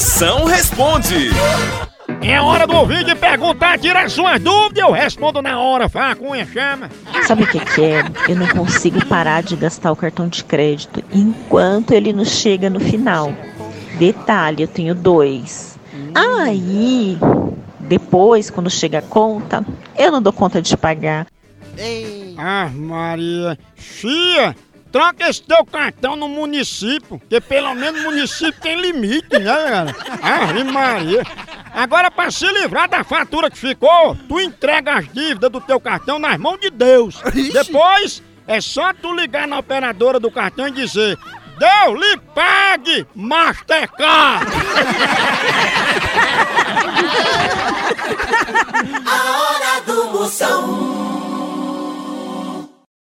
Moção responde. É hora do ouvinte perguntar, tirar suas dúvidas, eu respondo na hora, Facunha, chama. Sabe o que, que é? Eu não consigo parar de gastar o cartão de crédito enquanto ele não chega no final. Detalhe, eu tenho dois. Aí, depois, quando chega a conta, eu não dou conta de pagar. Ah, Maria. Fia, troca esse teu cartão no município, que pelo menos o município tem limite, né, galera? Ah, Maria. Agora, pra se livrar da fatura que ficou, tu entrega as dívidas do teu cartão nas mãos de Deus. Depois, é só tu ligar na operadora do cartão e dizer Deus lhe pague, Mastercard!